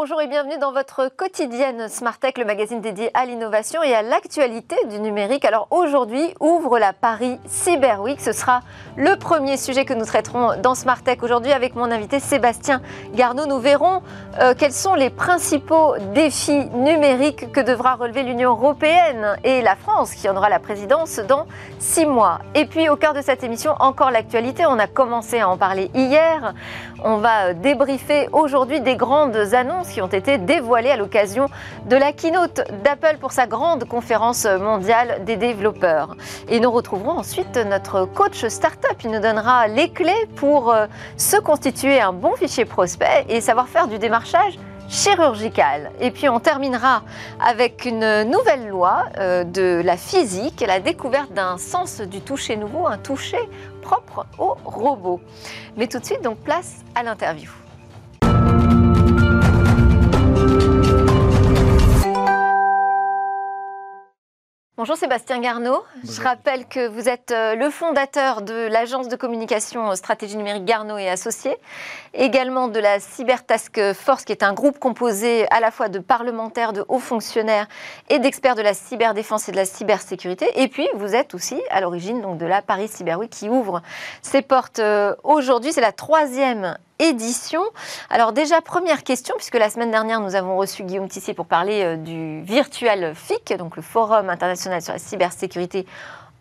Bonjour et bienvenue dans votre quotidienne Smart Tech, le magazine dédié à l'innovation et à l'actualité du numérique. Alors aujourd'hui ouvre la Paris Cyber Week. Ce sera le premier sujet que nous traiterons dans Smart Tech aujourd'hui avec mon invité Sébastien Garneau. Nous verrons euh, quels sont les principaux défis numériques que devra relever l'Union européenne et la France qui en aura la présidence dans six mois. Et puis au cœur de cette émission, encore l'actualité. On a commencé à en parler hier. On va débriefer aujourd'hui des grandes annonces qui ont été dévoilées à l'occasion de la keynote d'Apple pour sa grande conférence mondiale des développeurs. Et nous retrouverons ensuite notre coach startup. Il nous donnera les clés pour euh, se constituer un bon fichier prospect et savoir faire du démarchage chirurgical. Et puis on terminera avec une nouvelle loi euh, de la physique, la découverte d'un sens du toucher nouveau, un toucher propre aux robots. Mais tout de suite, donc place à l'interview. Bonjour Sébastien Garneau. Je rappelle que vous êtes euh, le fondateur de l'agence de communication euh, stratégie numérique Garneau et Associés, également de la Cyber Task Force, qui est un groupe composé à la fois de parlementaires, de hauts fonctionnaires et d'experts de la cyberdéfense et de la cybersécurité. Et puis, vous êtes aussi à l'origine donc de la Paris Cyber Week qui ouvre ses portes euh, aujourd'hui. C'est la troisième édition. Alors déjà, première question, puisque la semaine dernière, nous avons reçu Guillaume Tissier pour parler euh, du Virtual FIC, donc le Forum international sur la cybersécurité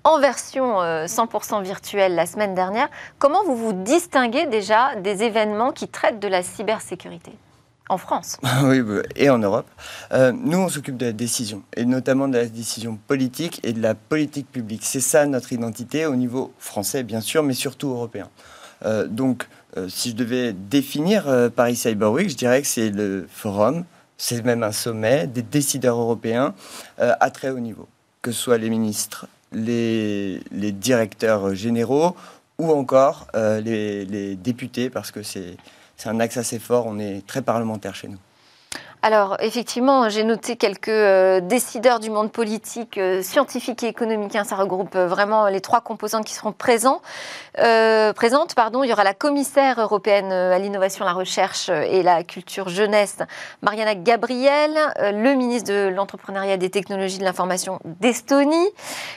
en version 100% euh, virtuelle la semaine dernière. Comment vous vous distinguez déjà des événements qui traitent de la cybersécurité en France? Oui, bah, et en Europe. Euh, nous, on s'occupe de la décision, et notamment de la décision politique et de la politique publique. C'est ça notre identité au niveau français, bien sûr, mais surtout européen. donc, si je devais définir euh, Paris Cyber Week, je dirais que c'est le forum, c'est même un sommet des décideurs européens euh, à très haut niveau, que ce soit les ministres, les, directeurs généraux ou encore les députés, parce que c'est un axe assez fort, on est très parlementaire chez nous. Alors, effectivement, j'ai noté quelques euh, décideurs du monde politique, euh, scientifique et économique. Hein. ça regroupe euh, vraiment les trois composantes qui seront présentes. Il y aura la commissaire européenne à l'innovation, la recherche et la culture jeunesse, Mariana Gabriel, le ministre de l'entrepreneuriat des technologies de l'information d'Estonie.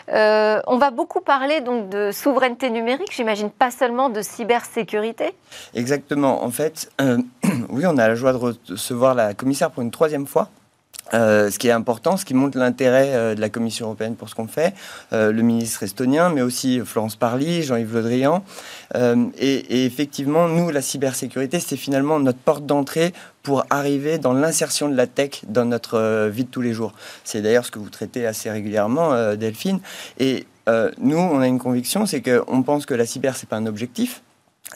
on va beaucoup parler donc de souveraineté numérique, j'imagine pas seulement de cybersécurité. Exactement. En fait, oui, on a la joie de recevoir la commissaire pour une troisième fois. Euh, ce qui est important, ce qui montre l'intérêt euh, de la Commission européenne pour ce qu'on fait, euh, le ministre estonien, mais aussi Florence Parly, Jean-Yves Le Drian. Et, effectivement, nous, la cybersécurité, c'est finalement notre porte d'entrée pour arriver dans l'insertion de la tech dans notre vie de tous les jours. C'est d'ailleurs ce que vous traitez assez régulièrement, Delphine. Et nous, on a une conviction, c'est qu'on pense que la cyber, c'est pas un objectif,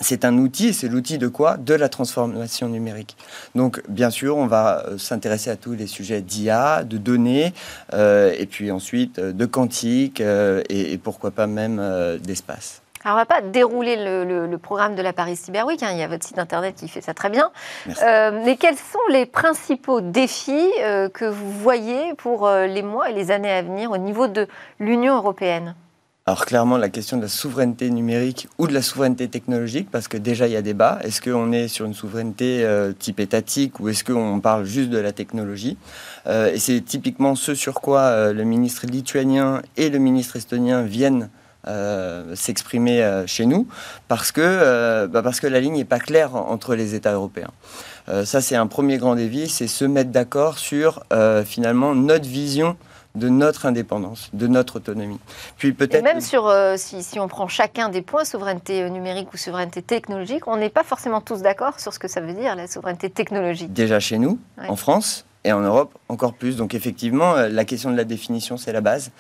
c'est un outil, et c'est l'outil de quoi? De la transformation numérique. Donc, bien sûr, on va euh, s'intéresser à tous les sujets d'IA, de données, euh, et puis ensuite euh, de quantique, et, pourquoi pas même d'espace. Alors, on ne va pas dérouler le, programme de la Paris Cyber Week. Hein. il y a votre site internet qui fait ça très bien. mais quels sont les principaux défis que vous voyez pour les mois et les années à venir au niveau de l'Union européenne? Alors clairement, la question de la souveraineté numérique ou de la souveraineté technologique, parce que déjà il y a débat. Est-ce qu'on est sur une souveraineté euh, type étatique ou est-ce qu'on parle juste de la technologie? Euh, Et c'est typiquement ce sur quoi euh, le ministre lituanien et le ministre estonien viennent s'exprimer chez nous, parce que, bah, parce que la ligne n'est pas claire entre les États européens. ça, c'est un premier grand défi, c'est se mettre d'accord sur finalement notre vision de notre indépendance, de notre autonomie. Puis peut-être. même sur, euh, si, on prend chacun des points, souveraineté euh, numérique ou souveraineté technologique, on n'est pas forcément tous d'accord sur ce que ça veut dire la souveraineté technologique. Déjà chez nous, en France. Et en Europe, encore plus. Donc effectivement, euh, la question de la définition, c'est la base.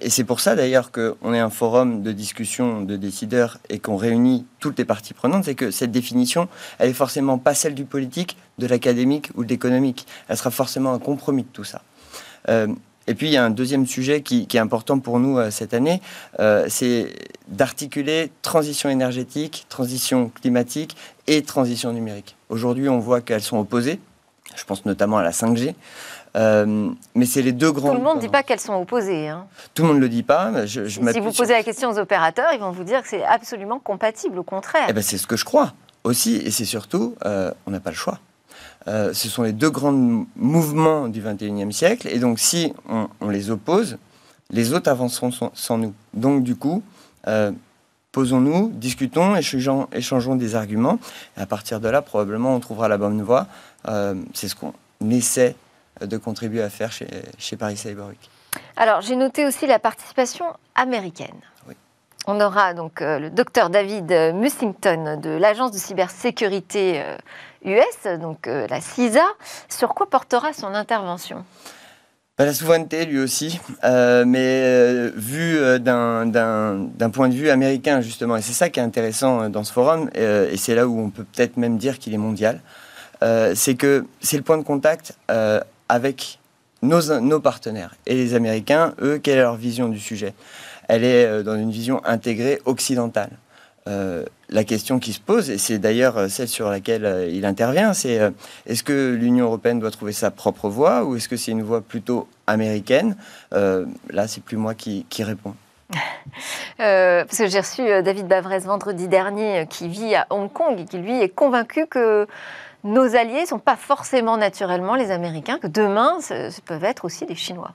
et c'est pour ça d'ailleurs qu'on est un forum de discussion de décideurs et qu'on réunit toutes les parties prenantes. C'est que cette définition, elle est forcément pas celle du politique, de l'académique ou de l'économique. Elle sera forcément un compromis de tout ça. Et puis il y a un deuxième sujet qui, est important pour nous euh, cette année, euh, c'est d'articuler transition énergétique, transition climatique et transition numérique. Aujourd'hui, on voit qu'elles sont opposées. Je pense notamment à la 5G. Euh, mais c'est les deux grands. Tout le monde ne dit pas qu'elles sont opposées. Hein. Tout le monde ne le dit pas. Je, si vous posez la question aux opérateurs, ils vont vous dire que c'est absolument compatible, au contraire. Eh ben, c'est ce que je crois aussi. Et c'est surtout, on n'a pas le choix. Ce sont les deux grands mouvements du 21e siècle. Et donc, si on, les oppose, les autres avanceront sans, nous. Donc, du coup, posons-nous, discutons, échangeons, échangeons, des arguments. Et à partir de là, probablement, on trouvera la bonne voie. C'est ce qu'on essaie de contribuer à faire chez, chez Paris Cyber Week. Alors, j'ai noté aussi la participation américaine. On aura donc euh, le docteur David Mussington de l'agence de cybersécurité US, euh, donc euh, la CISA. Sur quoi portera son intervention? Bah, la souveraineté, lui aussi, mais vu d'un point de vue américain, justement. Et c'est ça qui est intéressant dans ce forum, et c'est là où on peut peut-être même dire qu'il est mondial. c'est que c'est le point de contact avec nos, nos, partenaires. Et les Américains, eux, quelle est leur vision du sujet? Elle est euh, dans une vision intégrée occidentale. Euh, la question qui se pose, et c'est d'ailleurs euh, celle sur laquelle il intervient, c'est est-ce que l'Union européenne doit trouver sa propre voie ou est-ce que c'est une voie plutôt américaine? Là, c'est plus moi qui, qui réponds. parce que j'ai reçu David Bavrez vendredi dernier, qui vit à Hong Kong et qui lui est convaincu que nos alliés ne sont pas forcément naturellement les Américains, que demain, ce, peuvent être aussi les Chinois.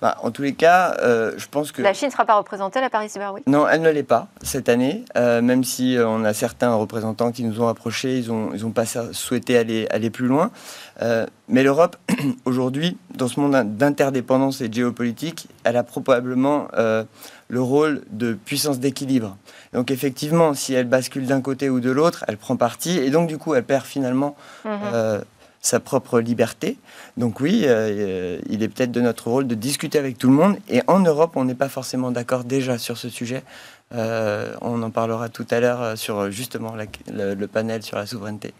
Bah, en tous les cas, euh, je pense que... La Chine ne sera pas représentée à la Paris Cyber Week? Non, elle ne l'est pas cette année, euh, même si euh, on a certains représentants qui nous ont approchés, ils n'ont ils ont pas souhaité aller, aller plus loin. Mais l'Europe, aujourd'hui, dans ce monde d'interdépendance et de géopolitique, elle a probablement le rôle de puissance d'équilibre. Donc effectivement, si elle bascule d'un côté ou de l'autre, elle prend parti et donc du coup, elle perd finalement mhm. euh, sa propre liberté. Donc oui, euh, il est peut-être de notre rôle de discuter avec tout le monde. Et en Europe, on n'est pas forcément d'accord déjà sur ce sujet. Euh, on en parlera tout à l'heure sur justement le, panel sur la souveraineté.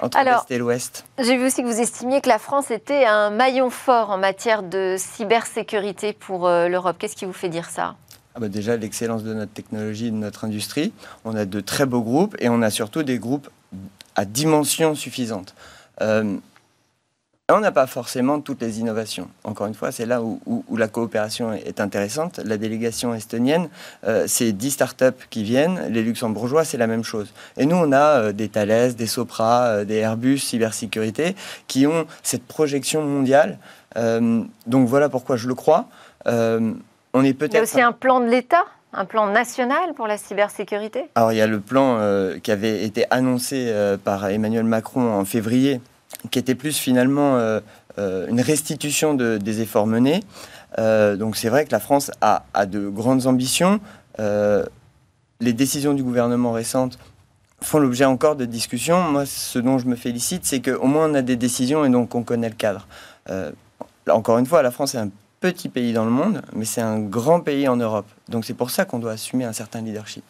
Entre l'Est et l'Ouest. J'ai vu aussi que vous estimiez que la France était un maillon fort en matière de cybersécurité pour l'Europe. Qu'est-ce qui vous fait dire ça? Ah bah déjà l'excellence de notre technologie, de notre industrie. On a de très beaux groupes et on a surtout des groupes à dimension suffisante. Euh, on n'a pas forcément toutes les innovations. Encore une fois, c'est là où, la coopération est intéressante. La délégation estonienne, euh, c'est 10 startups qui viennent. Les luxembourgeois, c'est la même chose. Et nous, on a euh, des Thales, des Sopra, des Airbus, cybersécurité, qui ont cette projection mondiale. donc voilà pourquoi je le crois. Il y a aussi un plan de l'État un plan national pour la cybersécurité? Alors il y a le plan euh, qui avait été annoncé euh, par Emmanuel Macron en février, qui était plus finalement euh, une restitution des efforts menés. donc c'est vrai que la France a, a de grandes ambitions. les décisions du gouvernement récentes font l'objet encore de discussions. Moi, ce dont je me félicite, c'est qu'au moins on a des décisions et donc on connaît le cadre. encore une fois, la France est un petit pays dans le monde, mais c'est un grand pays en Europe. Donc c'est pour ça qu'on doit assumer un certain leadership.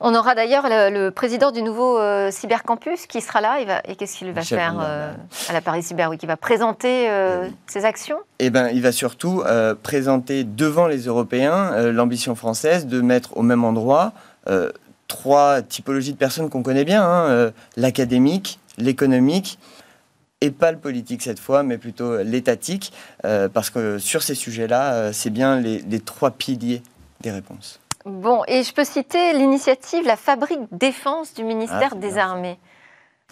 On aura d'ailleurs le, président du nouveau euh, cybercampus qui sera là. et qu'est-ce qu'il va faire euh, à la Paris Cyber Week? Il va présenter euh, ses actions? Eh ben, il va surtout présenter devant les Européens l'ambition française de mettre au même endroit trois typologies de personnes qu'on connaît bien hein, l'académique, l'économique et pas le politique cette fois, mais plutôt l'étatique, euh, parce que sur ces sujets-là, euh, c'est bien les, trois piliers des réponses. Bon, et je peux citer l'initiative La Fabrique Défense du ministère ah, des Armées.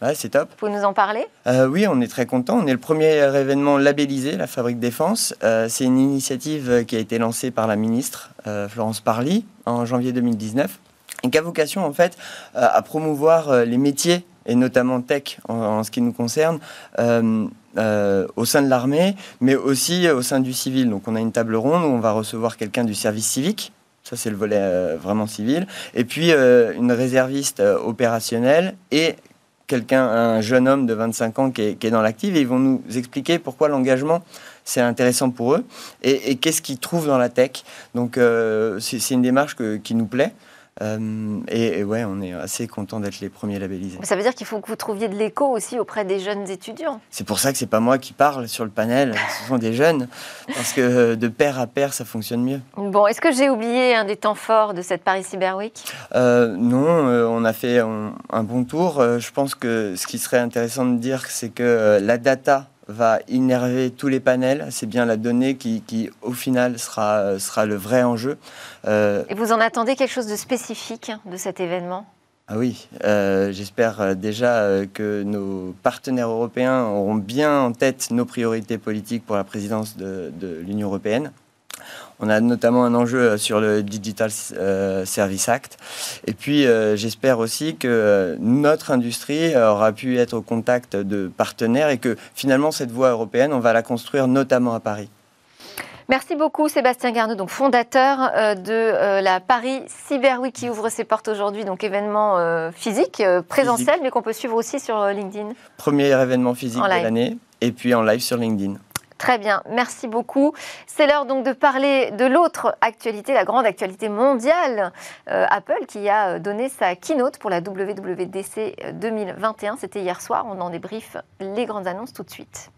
Ouais, c'est top. Vous nous en parler? Euh, Oui, on est très content. On est le premier événement labellisé, la Fabrique Défense. c'est une initiative qui a été lancée par la ministre Florence Parly en janvier 2019 et qui a vocation en fait à promouvoir les métiers et notamment tech en, ce qui nous concerne, euh, euh, au sein de l'armée, mais aussi au sein du civil. Donc on a une table ronde où on va recevoir quelqu'un du service civique, ça c'est le volet euh, vraiment civil, et puis une réserviste opérationnelle et quelqu'un, un jeune homme de 25 ans qui est, qui est dans l'active, et ils vont nous expliquer pourquoi l'engagement c'est intéressant pour eux et, qu'est-ce qu'ils trouvent dans la tech. Donc c'est une démarche qui nous plaît. Euh, et, ouais, on est assez content d'être les premiers labellisés. ça veut dire qu'il faut que vous trouviez de l'écho aussi auprès des jeunes étudiants. C'est pour ça que c'est pas moi qui parle sur le panel, ce sont des jeunes, parce que de pair à pair, ça fonctionne mieux. Bon, est-ce que j'ai oublié un des temps forts de cette Paris Cyber Week? Euh, Non, euh, on a fait un bon tour. je pense que ce qui serait intéressant de dire, c'est que la data va innerver tous les panels. C'est bien la donnée qui, qui, au final, sera, sera le vrai enjeu. Euh, Et vous en attendez quelque chose de spécifique de cet événement? Ah oui, euh, j'espère déjà euh, que nos partenaires européens auront bien en tête nos priorités politiques pour la présidence de, de l'Union européenne. On a notamment un enjeu sur le Digital Service Act. Et puis, j'espère aussi que notre industrie aura pu être au contact de partenaires et que finalement, cette voie européenne, on va la construire notamment à Paris. Merci beaucoup Sébastien Garneau, donc fondateur euh, de euh, la Paris Cyber Week qui ouvre ses portes aujourd'hui, donc événement euh, physique, présentiel, mais qu'on peut suivre aussi sur LinkedIn. Premier événement physique de l'année et puis en live sur LinkedIn. Très bien, merci beaucoup. C'est l'heure donc de parler de l'autre actualité, la grande actualité mondiale, Apple qui a donné sa keynote pour la WWDC 2021. C'était hier soir, on en débriefe les grandes annonces tout de suite.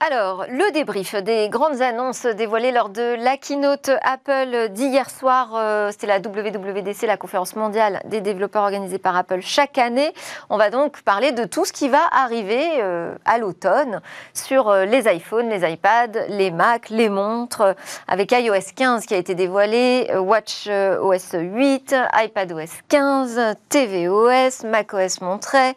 Alors, le débrief des grandes annonces dévoilées lors de la keynote Apple d'hier soir, euh, c'était la WWDC, la conférence mondiale des développeurs organisée par Apple chaque année. On va donc parler de tout ce qui va arriver euh, à l'automne sur euh, les iPhones, les iPads, les Macs, les montres, avec iOS 15 qui a été dévoilé, Watch OS 8, iPadOS 15, tvOS, macOS montré.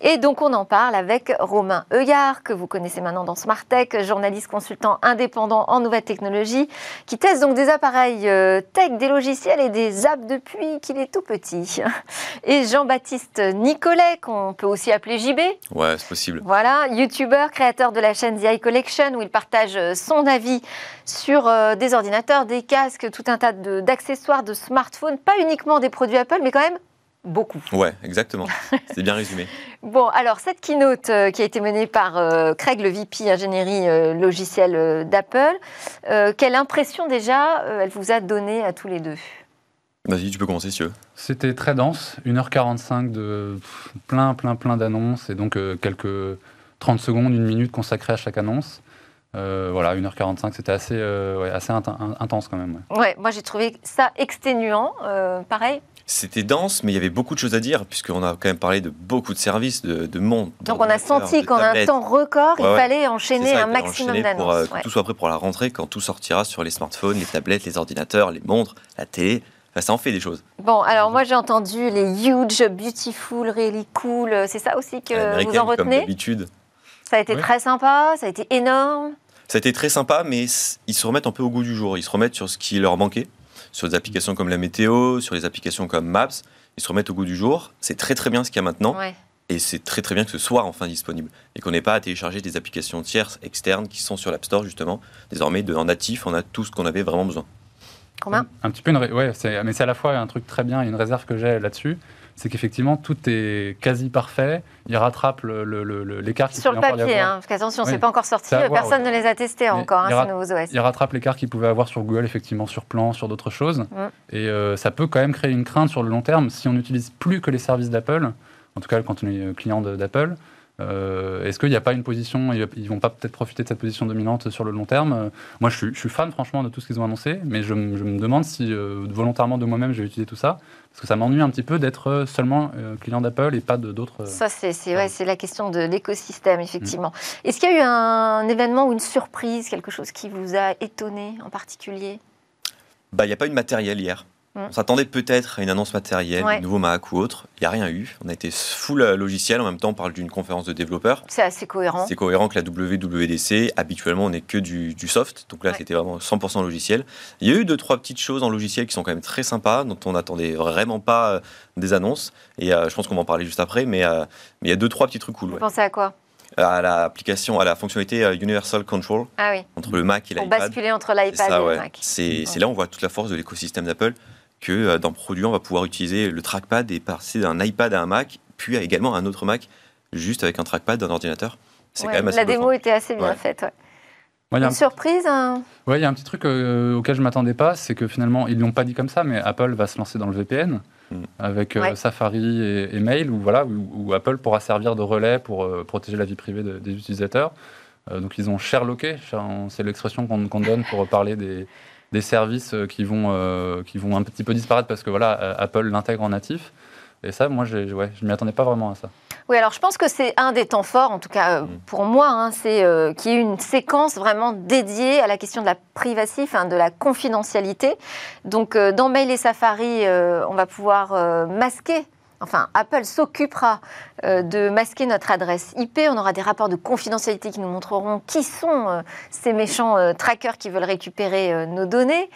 Et donc on en parle avec Romain Heuillard, que vous connaissez maintenant dans Smart Tech, journaliste consultant indépendant en nouvelles technologies, qui teste donc des appareils euh, tech, des logiciels et des apps depuis qu'il est tout petit. Et Jean-Baptiste Nicolet, qu'on peut aussi appeler JB. Ouais, c'est possible. Voilà, YouTuber, créateur de la chaîne The Collection, où il partage euh, son avis sur euh, des ordinateurs, des casques, tout un tas d'accessoires, de, de smartphones, pas uniquement des produits Apple, mais quand même beaucoup. Ouais, exactement. C'est bien résumé. bon, alors cette keynote euh, qui a été menée par euh, Craig, le VP ingénierie euh, logicielle d'Apple, quelle impression déjà elle vous a donné à tous les deux? Vas-y, tu peux commencer si tu veux. C'était très dense, 1h45 de plein, plein, plein d'annonces et donc quelques 30 secondes, une minute consacrée à chaque annonce. voilà, 1h45, c'était assez, assez intense quand même. Ouais, moi j'ai trouvé ça exténuant. pareil c'était dense, mais il y avait beaucoup de choses à dire, puisqu'on a quand même parlé de beaucoup de services, de, de monde. Donc on a senti qu'en un temps record, il fallait enchaîner un maximum d'annonces. Pour euh, que tout soit prêt pour la rentrée, quand tout sortira sur les smartphones, les tablettes, les ordinateurs, les montres, la télé. ça en fait des choses. Bon, alors moi j'ai entendu les huge, beautiful, really cool. C'est ça aussi que vous en retenez? Comme d'habitude. Ça a été très sympa, ça a été énorme? Ça a été très sympa, mais ils se remettent un peu au goût du jour. Ils se remettent sur ce qui leur manquait sur des applications comme la météo, sur les applications comme Maps, ils se remettent au goût du jour. C'est très très bien ce qu'il y a maintenant. Et c'est très très bien que ce soit enfin disponible. Et qu'on n'ait pas à télécharger des applications tierces externes qui sont sur l'App Store justement. Désormais, de, en natif, on a tout ce qu'on avait vraiment besoin. Combien? Un, petit peu une... Ouais, mais c'est à la fois un truc très bien et une réserve que j'ai là-dessus c'est qu'effectivement, tout est quasi parfait. Il rattrape l'écart qui Sur le papier, hein, parce qu'attention, c'est pas encore sorti, personne ne les a testés encore, hein, ces nouveaux OS. Il rattrape l'écart qu'il pouvait avoir sur Google, effectivement, sur Plan, sur d'autres choses. Mm. Et euh, ça peut quand même créer une crainte sur le long terme si on n'utilise plus que les services d'Apple, en tout cas quand on est client d'Apple. Euh, est-ce qu'il n'y a pas une position, ils vont pas peut-être profiter de cette position dominante sur le long terme? Moi, je suis, fan franchement de tout ce qu'ils ont annoncé, mais je, me demande si euh, volontairement de moi-même j'ai utilisé tout ça, parce que ça m'ennuie un petit peu d'être seulement euh, client d'Apple et pas d'autres. Ça, c'est la question de l'écosystème, effectivement. Mm. Est-ce qu'il y a eu un événement ou une surprise, quelque chose qui vous a étonné en particulier? Bah, Il n'y a pas eu de matériel hier. Mm. On s'attendait peut-être à une annonce matérielle, un nouveau Mac ou autre. Il n'y a rien eu. On a été full euh, logiciel. En même temps, on parle d'une conférence de développeurs. C'est assez cohérent. C'est cohérent que la WWDC. Habituellement, on n'est que du, soft. Donc là, c'était vraiment 100% logiciel. Il y a eu deux, trois petites choses en logiciel qui sont quand même très sympas, dont on n'attendait vraiment pas euh, des annonces. Et euh, je pense qu'on va en parler juste après. Mais, il y a deux, trois petits trucs cool. Vous pensez à quoi? À l'application, à la fonctionnalité Universal Control ah oui. entre le Mac et l'iPad. Pour basculer entre l'iPad et le Mac. C'est là où on voit toute la force de l'écosystème d'Apple que euh, dans Produit, on va pouvoir utiliser le trackpad et passer d'un iPad à un Mac, puis également à un autre Mac, juste avec un trackpad d'un ordinateur. C'est quand même assez La démo était assez bien faite. une surprise hein Oui, il y a un petit truc euh, auquel je ne m'attendais pas, c'est que finalement, ils ne l'ont pas dit comme ça, mais Apple va se lancer dans le VPN mm. avec euh, Safari et, Mail, où, voilà, où, Apple pourra servir de relais pour protéger la vie privée des utilisateurs. donc ils ont Sherlocké, c'est l'expression qu'on donne pour parler des, des services euh, qui vont, euh, qui vont un petit peu disparaître parce que voilà, Apple l'intègre en natif. Et ça, moi, je ne m'y attendais pas vraiment à ça. Oui, alors je pense que c'est un des temps forts, en tout cas euh, mm. pour moi, hein, c'est euh, qu'il y ait une séquence vraiment dédiée à la question de la privacy, de la confidentialité. Donc euh, dans Mail et Safari, on va pouvoir masquer enfin Apple s'occupera euh, de masquer notre adresse IP. On aura des rapports de confidentialité qui nous montreront qui sont euh, ces méchants euh, trackers qui veulent récupérer nos données.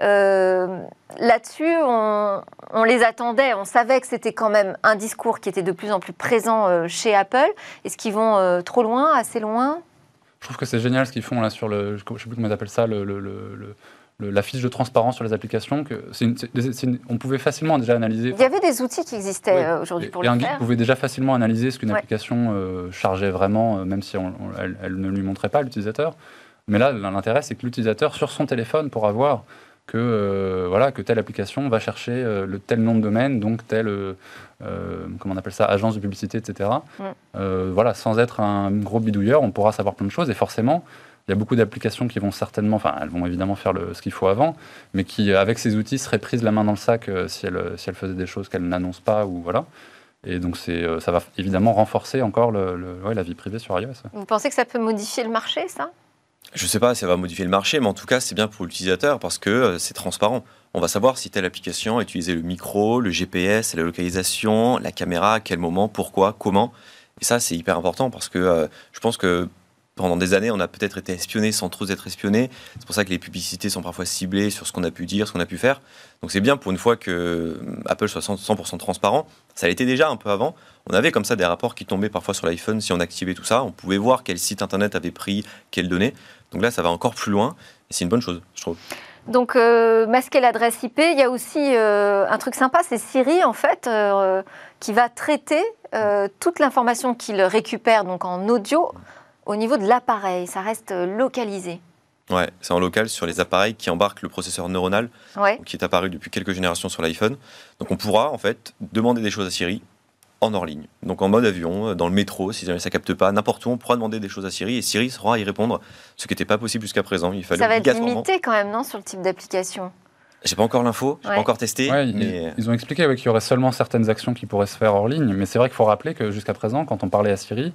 Là-dessus, on, les attendait. On savait que c'était quand même un discours qui était de plus en plus présent chez Apple. Est-ce qu'ils vont trop loin, assez loin? Je trouve que c'est génial ce qu'ils font là sur le, je sais plus comment ils appellent ça, la fiche de transparence sur les applications, que on pouvait facilement déjà analyser. Il y avait des outils qui existaient euh, aujourd'hui pour et le un guide pouvait déjà facilement analyser ce qu'une application euh, chargeait vraiment, euh, même si elle, ne lui montrait pas l'utilisateur. Mais là, l'intérêt, c'est que l'utilisateur, sur son téléphone, pourra voir que, voilà, que telle application va chercher le tel nom de domaine, donc telle, comment on appelle ça, agence de publicité, etc. Mm. voilà, sans être un gros bidouilleur, on pourra savoir plein de choses. Et forcément, il y a beaucoup d'applications qui vont certainement, enfin, elles vont évidemment faire le, ce qu'il faut avant, mais qui, avec ces outils, seraient prises la main dans le sac euh, si, elles, si elles faisaient des choses qu'elles n'annoncent pas ou voilà. Et donc, c'est, euh, ça va évidemment renforcer encore le, la vie privée sur iOS. Vous pensez que ça peut modifier le marché, ça? Je ne sais pas si ça va modifier le marché, mais en tout cas, c'est bien pour l'utilisateur parce que euh, c'est transparent. On va savoir si telle application a utilisé le micro, le GPS, la localisation, la caméra, à quel moment, pourquoi, comment. Et ça, c'est hyper important parce que je pense que pendant des années, on a peut-être été espionné sans trop être espionné. C'est pour ça que les publicités sont parfois ciblées sur ce qu'on a pu dire, ce qu'on a pu faire. Donc c'est bien pour une fois que euh, Apple soit 100% transparent. Ça l'était déjà un peu avant. On avait comme ça des rapports qui tombaient parfois sur l'iPhone si on activait tout ça. On pouvait voir quel site internet avait pris quelles données. Donc là, ça va encore plus loin. C'est une bonne chose, je trouve. Donc, euh, masquer l'adresse IP, il y a aussi euh, un truc sympa, c'est Siri, en fait, qui va traiter toute l'information qu'il récupère donc en audio au niveau de l'appareil, ça reste euh, localisé. Ouais, c'est en local sur les appareils qui embarquent le processeur neuronal, qui est apparu depuis quelques générations sur l'iPhone. Donc on pourra en fait demander des choses à Siri en hors ligne. Donc en mode avion, euh, dans le métro, si jamais ça capte pas, n'importe où, on pourra demander des choses à Siri et Siri saura y répondre, ce qui n'était pas possible jusqu'à présent. Il fallait ça va être limité quand même, non, sur le type d'application? J'ai pas encore l'info, j'ai pas encore testé. mais... ils, ont expliqué qu'il y aurait seulement certaines actions qui pourraient se faire hors ligne, mais c'est vrai qu'il faut rappeler que jusqu'à présent, quand on parlait à Siri, euh,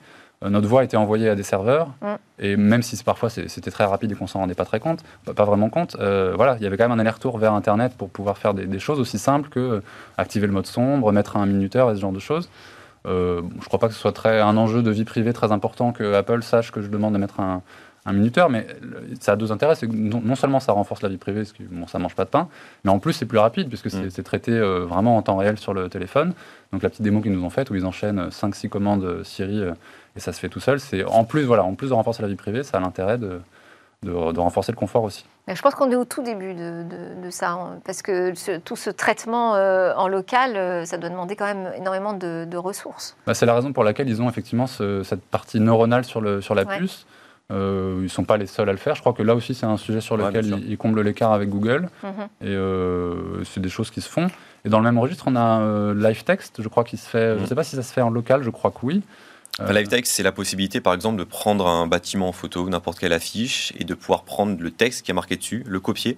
notre voix était envoyée à des serveurs, mm. et même si parfois c'était très rapide et qu'on s'en rendait pas très compte, pas vraiment compte, euh, voilà, il y avait quand même un aller-retour vers Internet pour pouvoir faire des, choses aussi simples que euh, activer le mode sombre, mettre un minuteur et ce genre de choses. Euh, je crois pas que ce soit très, un enjeu de vie privée très important que Apple sache que je demande de mettre un, un minuteur, mais ça a deux intérêts. C'est que non, seulement ça renforce la vie privée, parce que bon, ça mange pas de pain, mais en plus c'est plus rapide, puisque c'est mm. traité vraiment en temps réel sur le téléphone. Donc la petite démo qu'ils nous ont faite, où ils enchaînent 5-6 commandes Siri et ça se fait tout seul. C'est en plus, voilà, en plus de renforcer la vie privée, ça a l'intérêt de, de, renforcer le confort aussi. je pense qu'on est au tout début de, de, ça, hein, parce que tout ce traitement euh, en local, euh, ça doit demander quand même énormément de, ressources. Bah, c'est la raison pour laquelle ils ont effectivement cette partie neuronale sur, le, sur la puce. Euh, ils ne sont pas les seuls à le faire. Je crois que là aussi, c'est un sujet sur lequel ils, comblent l'écart avec Google. Mhm. Et c'est des choses qui se font. Et dans le même registre, on a Live Text, je crois, qui se fait. Je ne mhm. sais pas si ça se fait en local, je crois que oui. Euh, Live text, c'est la possibilité, par exemple, de prendre un bâtiment en photo, n'importe quelle affiche, et de pouvoir prendre le texte qui est marqué dessus, le copier,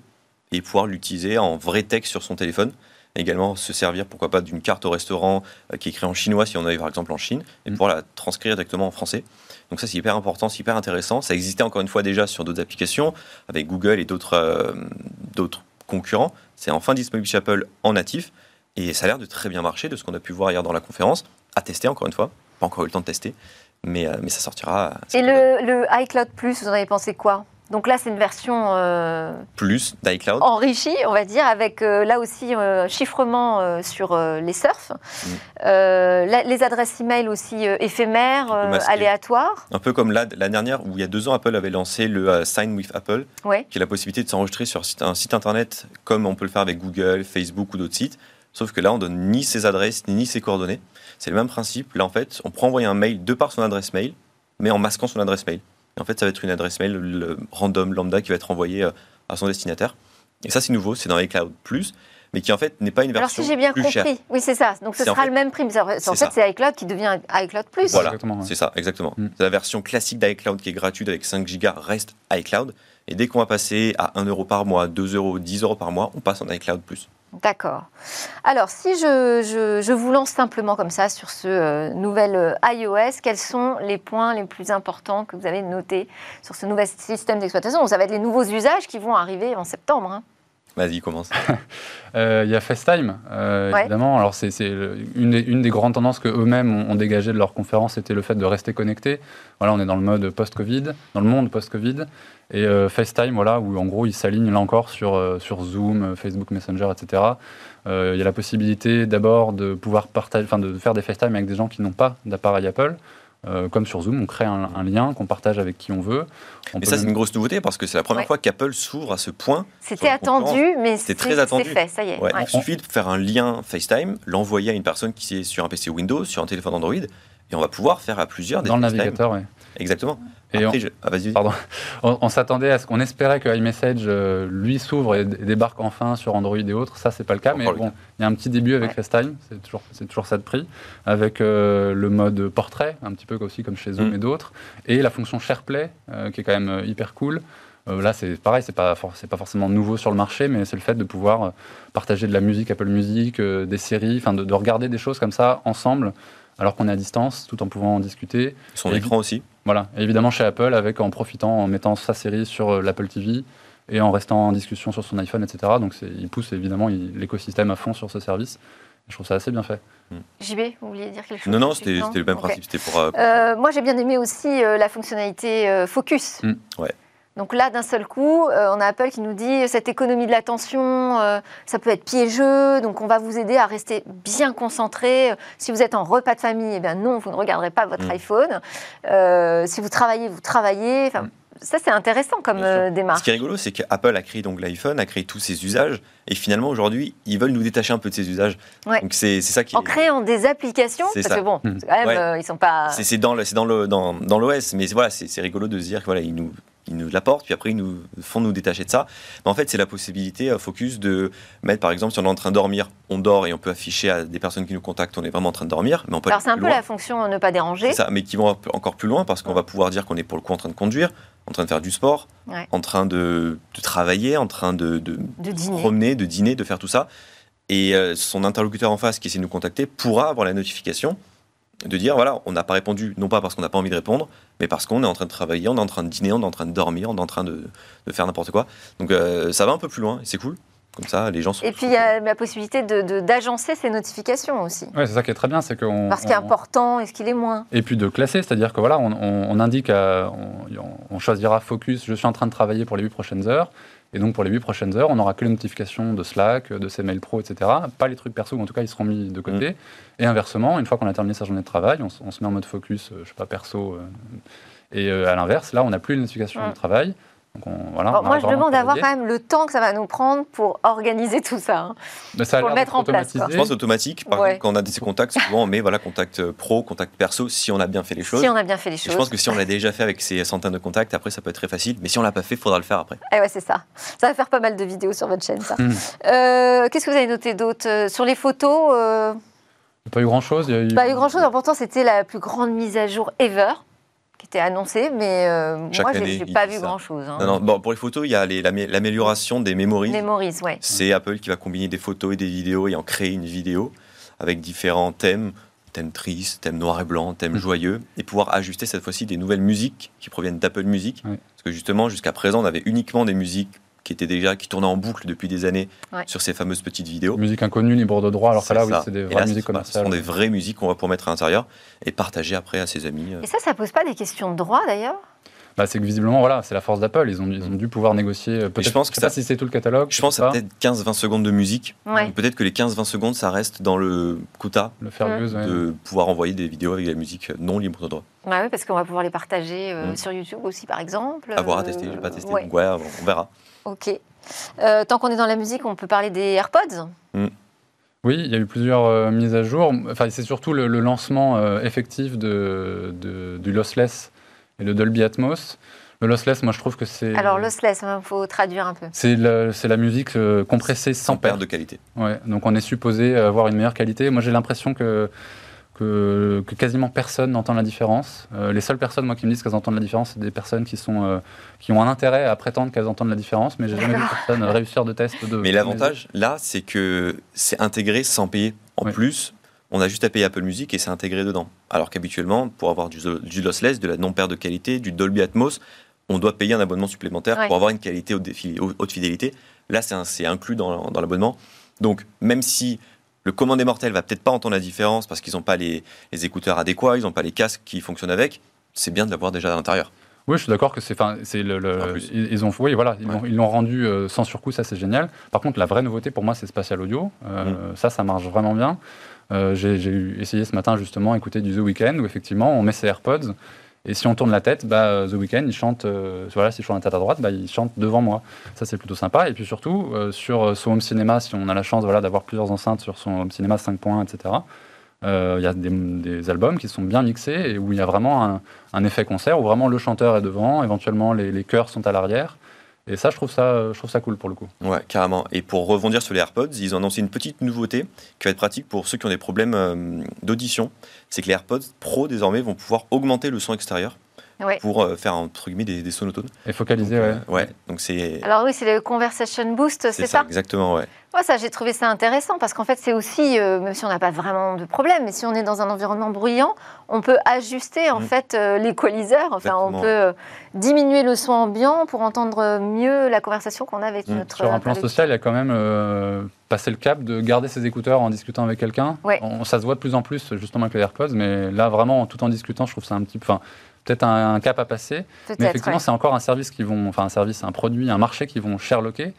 et pouvoir l'utiliser en vrai texte sur son téléphone. également se servir, pourquoi pas, d'une carte au restaurant euh, qui est écrite en chinois, si on avait par exemple en Chine, et mm. pouvoir la transcrire directement en français. Donc ça, c'est hyper important, c'est hyper intéressant. Ça existait encore une fois déjà sur d'autres applications, avec Google et d'autres euh, d'autres concurrents. C'est enfin disponible chez Apple en natif, et ça a l'air de très bien marcher, de ce qu'on a pu voir hier dans la conférence, à tester encore une fois pas encore eu le temps de tester, mais, euh, mais ça sortira. Et le, le, iCloud Plus, vous en avez pensé quoi? Donc là, c'est une version euh, plus d'iCloud enrichie, on va dire, avec euh, là aussi chiffrement sur les surfs, mm. les adresses email aussi éphémères, aléatoires. Un peu comme l'année dernière où il y a deux ans, Apple avait lancé le Sign with Apple, qui est la possibilité de s'enregistrer sur un site internet comme on peut le faire avec Google, Facebook ou d'autres sites. Sauf que là, on donne ni ses adresses ni ses coordonnées. C'est le même principe. Là, en fait, on prend envoyer un mail de par son adresse mail, mais en masquant son adresse mail. Et en fait, ça va être une adresse mail le random lambda qui va être envoyée euh, à son destinataire. Et ça, c'est nouveau, c'est dans iCloud Plus, mais qui en fait n'est pas une version Alors, si j'ai bien compris, oui, c'est ça. Donc, ce sera le même prix. En fait, c'est iCloud qui devient iCloud Plus. Voilà, c'est ça, exactement. Mm. La version classique d'iCloud qui est gratuite avec 5 Go reste iCloud. Et dès qu'on va passer à 1 euro par mois, 2 euros, 10 euros par mois, on passe en iCloud Plus. D'accord. Alors, si je, vous lance simplement comme ça sur ce euh, nouvel euh, iOS, quels sont les points les plus importants que vous avez notés sur ce nouvel système d'exploitation? Ça va être les nouveaux usages qui vont arriver en septembre. Hein. Vas-y, commence. Euh, il y a FaceTime, évidemment. Alors, c'est une, une, des grandes tendances que eux-mêmes ont, ont, dégagées de leur conférence, c'était le fait de rester connecté. Voilà, on est dans le mode post-Covid, dans le monde post-Covid. Et euh, FaceTime, voilà, où en gros, ils s'alignent là encore sur, euh, sur Zoom, euh, Facebook Messenger, etc. Il y a la possibilité d'abord de pouvoir partager, enfin, de faire des FaceTime avec des gens qui n'ont pas d'appareil Apple. comme sur Zoom, on crée un, lien qu'on partage avec qui on veut. On ça, c'est une grosse nouveauté parce que c'est la première fois qu'Apple s'ouvre à ce point. C'était attendu, mais c'est très attendu. fait, ça y est. Il suffit de faire un lien FaceTime, l'envoyer à une personne qui est sur un PC Windows, sur un téléphone Android, et on va pouvoir faire à plusieurs des Dans le navigateur, oui. Exactement. Et on, ah, pardon. On, s'attendait à ce qu'on espérait que iMessage euh, lui s'ouvre et, débarque enfin sur Android et autres. Ça, c'est pas le cas, mais bon, il y a un petit début avec FaceTime, c'est toujours, c'est toujours ça de prix, avec euh, le mode portrait, un petit peu aussi comme chez Zoom mm. et d'autres, et la fonction SharePlay, euh, qui est quand même hyper cool. là, c'est pareil, c'est pas, pas forcément nouveau sur le marché, mais c'est le fait de pouvoir partager de la musique, Apple Music, des séries, enfin de, de, regarder des choses comme ça ensemble, alors qu'on est à distance, tout en pouvant en discuter. Son écran aussi. Voilà, évidemment chez Apple, avec en profitant, en mettant sa série sur euh, l'Apple TV et en restant en discussion sur son iPhone, etc. Donc il pousse évidemment l'écosystème à fond sur ce service. Je trouve ça assez bien fait. Hmm. JB, vous vouliez dire quelque chose Non, non, c'était le même principe. Pour, euh, euh, moi, j'ai bien aimé aussi la fonctionnalité Focus. Hmm. Ouais. Donc là, d'un seul coup, euh, on a Apple qui nous dit cette économie de l'attention, euh, ça peut être piégeux, donc on va vous aider à rester bien concentré. Si vous êtes en repas de famille, eh bien non, vous ne regarderez pas votre mm. iPhone. Euh, si vous travaillez, vous travaillez. Enfin, mm. Ça, c'est intéressant comme démarche. Ce qui est rigolo, c'est qu'Apple a créé donc l'iPhone, a créé tous ses usages, et finalement, aujourd'hui, ils veulent nous détacher un peu de ces usages. Donc, c'est ça qui. En créant des applications, parce que bon, mm. quand même, ils sont pas. C'est dans l'OS, dans, dans, dans mais voilà, c'est rigolo de se dire que voilà, ils nous ils nous l'apportent, puis après ils nous font nous détacher de ça. Mais en fait, c'est la possibilité, euh, focus, de mettre par exemple, si on est en train de dormir, on dort et on peut afficher à des personnes qui nous contactent, on est vraiment en train de dormir. Mais on peut Alors c'est un peu la fonction ne pas déranger. ça, mais qui vont encore plus loin parce qu'on va pouvoir dire qu'on est pour le coup en train de conduire, en train de faire du sport, en train de, travailler, en train de, de, promener, de dîner, de faire tout ça. Et euh, son interlocuteur en face qui essaie de nous contacter pourra avoir la notification de dire voilà, on n'a pas répondu, non pas parce qu'on n'a pas envie de répondre, mais parce qu'on est en train de travailler, on est en train de dîner, on est en train de dormir, on est en train de, faire n'importe quoi. Donc euh, ça va un peu plus loin et c'est cool. Comme ça, les gens sont. Et puis il y a la possibilité d'agencer de, ces notifications aussi. Oui, c'est ça qui est très bien, c'est qu'on. Parce qu'il est important et ce qu'il est moins? Et puis de classer, c'est-à-dire que voilà, on, indique, on, choisira focus. Je suis en train de travailler pour les 8 prochaines heures. Et donc, pour les 8 prochaines heures, on n'aura que les notifications de Slack, de ses mails pro, etc. Pas les trucs perso, en tout cas, ils seront mis de côté. Mm. Et inversement, une fois qu'on a terminé sa journée de travail, on, se met en mode focus, euh, je sais pas, perso. Euh, et euh, à l'inverse, là, on n'a plus les notifications de travail moi, je demande d'avoir quand même le temps que ça va nous prendre pour organiser tout ça, hein. pour le mettre en place. Je pense automatique. Par exemple, quand on a des contacts, souvent on met voilà, contact euh, pro, contact perso, si on a bien fait les choses. Si on a bien fait les choses. je pense que si on l'a déjà fait avec ces centaines de contacts, après ça peut être très facile. Mais si on l'a pas fait, il faudra le faire après. Eh ouais, c'est ça. Ça va faire pas mal de vidéos sur votre chaîne, ça. Hmm. Euh, qu'est-ce que vous avez noté d'autre euh, Sur les photos Pas eu grand-chose. Il y a eu... Pas grand-chose. Pourtant, c'était la plus grande mise à jour ever qui était annoncé, mais euh, moi, je n'ai pas vu grand-chose. Hein. Non, bon, pour les photos, il y a l'amélioration des memories. Memories, ouais. C'est Apple qui va combiner des photos et des vidéos et en créer une vidéo avec différents thèmes, thèmes tristes, thèmes noir et blanc, thèmes mm. joyeux, et pouvoir ajuster cette fois-ci des nouvelles musiques qui proviennent d'Apple Music. Parce que justement, jusqu'à présent, on avait uniquement des musiques qui était déjà qui tournait en boucle depuis des années sur ces fameuses petites vidéos. Musique inconnue, libre de droit, alors que là, oui, c'est des vraies musiques commerciales. Ce sont des vraies musiques qu'on va pouvoir mettre à l'intérieur et partager après à ses amis. Euh. Et ça, ça pose pas des questions de droit d'ailleurs? Bah, c'est que visiblement, voilà, c'est la force d'Apple. Ils ont, ils ont dû pouvoir négocier. Euh, peut-être, je pense que ça, si c'est tout le catalogue. Je pense que peut-être 15-20 secondes de musique. Peut-être que les 15-20 secondes, ça reste dans le quota le fair use, de pouvoir envoyer des vidéos avec de la musique non libre de droit. Bah oui, parce qu'on va pouvoir les partager euh, mm. sur YouTube aussi, par exemple. Avoir à tester, je n'ai pas testé. Donc, ouais, on verra. Ok. Euh, tant qu'on est dans la musique, on peut parler des AirPods mm. Oui, il y a eu plusieurs euh, mises à jour. Enfin, c'est surtout le, lancement euh, effectif de, du lossless et de Dolby Atmos. Le lossless, moi je trouve que c'est. Alors, lossless, il hein, faut traduire un peu. C'est la musique compressée sans, perte de qualité. Ouais, donc on est supposé avoir une meilleure qualité. Moi j'ai l'impression que que, quasiment personne n'entend la différence. Euh, les seules personnes, moi, qui me disent qu'elles entendent la différence, c'est des personnes qui, sont, euh, qui ont un intérêt à prétendre qu'elles entendent la différence, mais j'ai jamais vu personne réussir de test. De, mais l'avantage, là, c'est que c'est intégré sans payer. En plus, on a juste à payer Apple Music et c'est intégré dedans. Alors qu'habituellement, pour avoir du, du, lossless, de la non-perte de qualité, du Dolby Atmos, on doit payer un abonnement supplémentaire pour avoir une qualité haute, fidélité. Là, c'est inclus dans, dans l'abonnement. Donc, même si le commandé mortel va peut-être pas entendre la différence parce qu'ils n'ont pas les, écouteurs adéquats, ils n'ont pas les casques qui fonctionnent avec. C'est bien de l'avoir déjà à l'intérieur. Oui, je suis d'accord que c'est, c'est le, ils, ont, oui, voilà, ils l'ont rendu euh, sans surcoût, ça c'est génial. Par contre, la vraie nouveauté pour moi, c'est Spatial Audio. Euh, mm. Ça, ça marche vraiment bien. Euh, j'ai, essayé ce matin justement écouter du The Weeknd où effectivement on met ses AirPods et si on tourne la tête, bah, euh, The Weeknd, il chante, euh, voilà, si je tourne la tête à droite, bah, il chante devant moi. Ça, c'est plutôt sympa. Et puis surtout, euh, sur son home cinéma, si on a la chance voilà, d'avoir plusieurs enceintes sur son home cinéma 5 points, etc., il y a des, albums qui sont bien mixés et où il y a vraiment un, effet concert, où vraiment le chanteur est devant, éventuellement les chœurs sont à l'arrière. Et ça, je trouve ça, je trouve ça cool pour le coup. Ouais, carrément. Et pour rebondir sur les AirPods, ils ont annoncé une petite nouveauté qui va être pratique pour ceux qui ont des problèmes d'audition. C'est que les AirPods Pro, désormais, vont pouvoir augmenter le son extérieur pour euh, faire entre guillemets des, des sonotones. Et focaliser, ouais. Euh, ouais. Donc c'est. Alors oui, c'est le conversation boost, c'est ça, Exactement, ouais. Moi, ça, j'ai trouvé ça intéressant parce qu'en fait, c'est aussi, euh, même si on n'a pas vraiment de problème, mais si on est dans un environnement bruyant, on peut ajuster en mm. fait l'équaliseur. Enfin, on peut diminuer le son ambiant pour entendre mieux la conversation qu'on a avec mm. notre. Sur un plan social, il y a quand même passé le cap de garder ses écouteurs en discutant avec quelqu'un. Ça se voit de plus en plus justement avec les AirPods, mais là, vraiment, tout en discutant, je trouve ça un petit peu peut-être un, cap à passer. Mais effectivement, c'est encore un service qui vont, enfin un service, un produit, un marché qui vont sherlocker,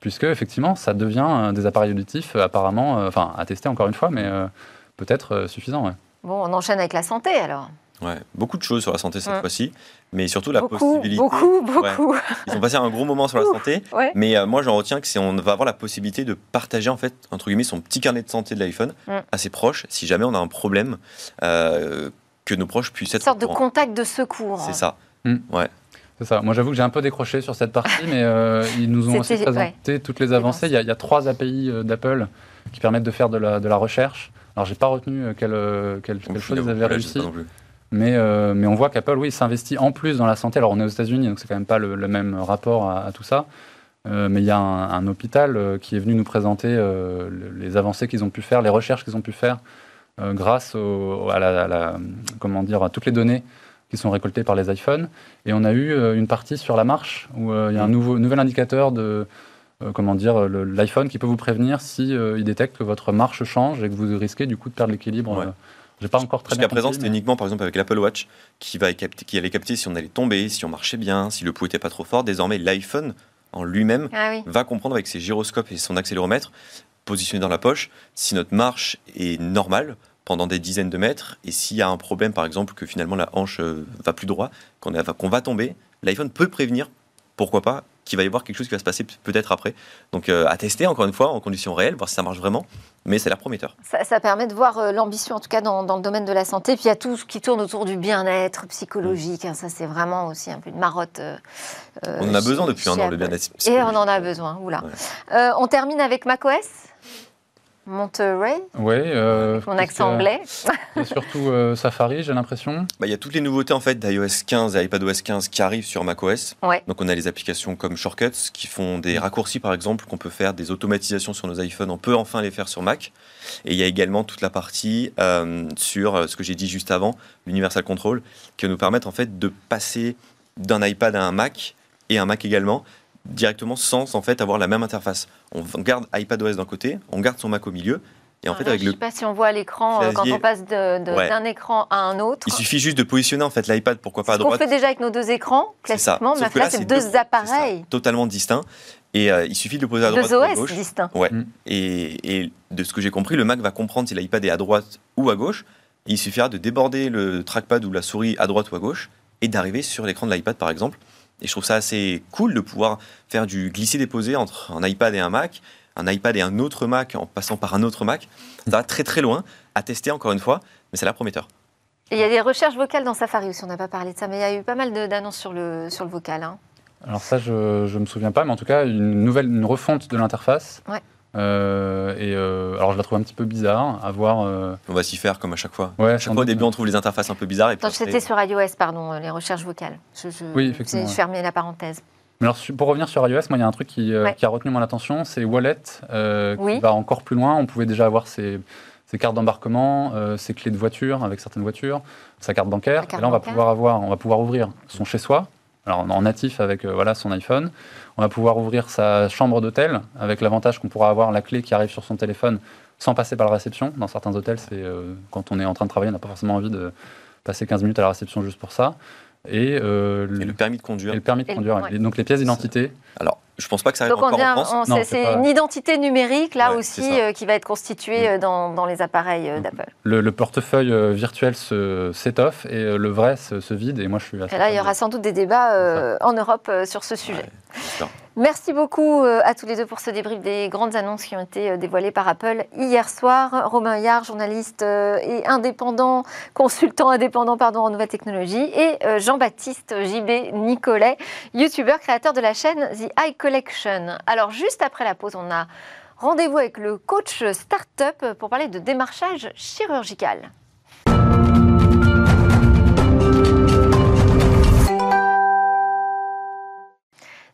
puisque effectivement, ça devient euh, des appareils auditifs euh, apparemment, euh, enfin à tester encore une fois, mais peut-être suffisant. Bon, on enchaîne avec la santé alors. Ouais, beaucoup de choses sur la santé cette mm. fois-ci, mais surtout la beaucoup, possibilité. Beaucoup, beaucoup. Ils ont passé un gros moment sur la santé, mais moi j'en retiens que c'est on va avoir la possibilité de partager en fait entre guillemets son petit carnet de santé de l'iPhone mm. à ses proches si jamais on a un problème que nos proches puissent être. Une sorte de contact de secours. C'est ça. Hmm. Ouais. C'est ça. Moi, j'avoue que j'ai un peu décroché sur cette partie, mais euh, ils nous ont aussi présenté toutes les avancées. Il y, a, trois API euh, d'Apple qui permettent de faire de la, de la recherche. Alors, j'ai pas retenu euh, quelle, quelle, quelle chose ils avaient réussi. Mais, mais on voit qu'Apple, oui, s'investit en plus dans la santé. Alors, on est aux États-Unis, donc c'est quand même pas le, même rapport à, tout ça. mais il y a un, hôpital qui est venu nous présenter les avancées qu'ils ont pu faire, les recherches qu'ils ont pu faire euh, grâce à, la, comment dire, à toutes les données qui sont récoltées par les iPhones. Et on a eu euh, une partie sur la marche où euh, il y a un nouveau, nouvel indicateur de comment dire l'iPhone qui peut vous prévenir si il détecte que votre marche change et que vous risquez du coup de perdre l'équilibre. J'ai pas encore très Jusqu'à présent, c'était uniquement, par exemple, avec l'Apple Watch, qui, va qui allait capter si on allait tomber, si on marchait bien, si le pouls était pas trop fort. Désormais, l'iPhone en lui-même ah va comprendre avec ses gyroscopes et son accéléromètre positionné dans la poche si notre marche est normale pendant des dizaines de mètres. Et s'il y a un problème, par exemple, que finalement la hanche euh, va plus droit, qu'on va tomber, l'iPhone peut prévenir, pourquoi pas, qu'il va y avoir quelque chose qui va se passer peut-être après. Donc euh, à tester encore une fois en conditions réelles, voir si ça marche vraiment. Mais c'est l'air prometteur. Ça, permet de voir euh, l'ambition, en tout cas dans, le domaine de la santé. Puis il y a tout ce qui tourne autour du bien-être psychologique. Hein. ça, c'est vraiment aussi un peu une marotte. on en a besoin depuis un an, le bien-être psychologique. Et on en a besoin. Oula. on termine avec macOS? Monterey Oui. Euh, Mon accent anglais. et surtout euh, Safari, j'ai l'impression. Bah, il y a toutes les nouveautés en fait d'iOS 15 et iPadOS 15 qui arrivent sur macOS. Donc on a les applications comme Shortcuts qui font des raccourcis par exemple, qu'on peut faire des automatisations sur nos iPhones. On peut enfin les faire sur Mac. Et il y a également toute la partie euh, sur ce que j'ai dit juste avant, l'Universal Control, qui va nous permettre en fait de passer d'un iPad à un Mac et un Mac également directement sans en fait avoir la même interface. On garde iPadOS d'un côté, on garde son Mac au milieu. Et en fait, avec je ne sais pas si on voit à l'écran euh, quand on passe d'un écran à un autre. Il suffit juste de positionner en fait l'iPad, pourquoi pas à droite. On fait déjà avec nos deux écrans, classiquement, mais là, c'est deux, appareils. totalement distincts. Et euh, il suffit de le poser à droite deux ou à gauche. distincts. Ouais. Mm. Et, et, de ce que j'ai compris, le Mac va comprendre si l'iPad est à droite ou à gauche. il suffira de déborder le trackpad ou la souris à droite ou à gauche et d'arriver sur l'écran de l'iPad, par exemple. Et je trouve ça assez cool de pouvoir faire du glisser-déposer entre un iPad et un Mac, un iPad et un autre Mac en passant par un autre Mac. Ça va très très loin à tester encore une fois, mais c'est la prometteur. Et il y a des recherches vocales dans Safari aussi, on n'a pas parlé de ça, mais il y a eu pas mal d'annonces sur le, sur le vocal. Hein. Alors ça, je ne me souviens pas, mais en tout cas, une nouvelle une refonte de l'interface. Et alors je la trouve un petit peu bizarre à voir. On va s'y faire comme à chaque fois. Ouais, à chaque fois au début on trouve les interfaces un peu bizarres. Et c'était sur iOS, pardon, les recherches vocales. Je, oui, effectivement. J'ai fermé la parenthèse. Mais alors, pour revenir sur iOS, moi, il y a un truc qui, qui a retenu mon attention, c'est Wallet, qui va encore plus loin. On pouvait déjà avoir ses, ses cartes d'embarquement, ses clés de voiture avec certaines voitures, sa carte bancaire. et là, on va pouvoir avoir, on va pouvoir ouvrir son chez soi, alors en natif avec voilà son iPhone. On va pouvoir ouvrir sa chambre d'hôtel avec l'avantage qu'on pourra avoir la clé qui arrive sur son téléphone sans passer par la réception. Dans certains hôtels, c'est quand on est en train de travailler, on n'a pas forcément envie de passer 15 minutes à la réception juste pour ça. Euh, et, le permis de conduire. Et le permis de conduire. donc les pièces d'identité. Alors, je pense pas que ça arrive encore en France. C'est une identité numérique là aussi euh, qui va être constituée mm. euh, dans, les appareils mm. d'Apple. Le, portefeuille virtuel s'étoffe et le vrai se, vide. Et moi, je suis. et là, il y aura sans doute des débats en Europe sur ce sujet. Merci beaucoup euh, à tous les deux pour ce débrief des grandes annonces qui ont été euh, dévoilées par Apple hier soir. Romain Yard, journaliste euh, et indépendant, consultant indépendant pardon, en nouvelles technologies, et Jean-Baptiste JB Nicolet, youtubeur, créateur de la chaîne The Eye Collection. Alors juste après la pause, on a rendez-vous avec le coach Startup pour parler de démarchage chirurgical.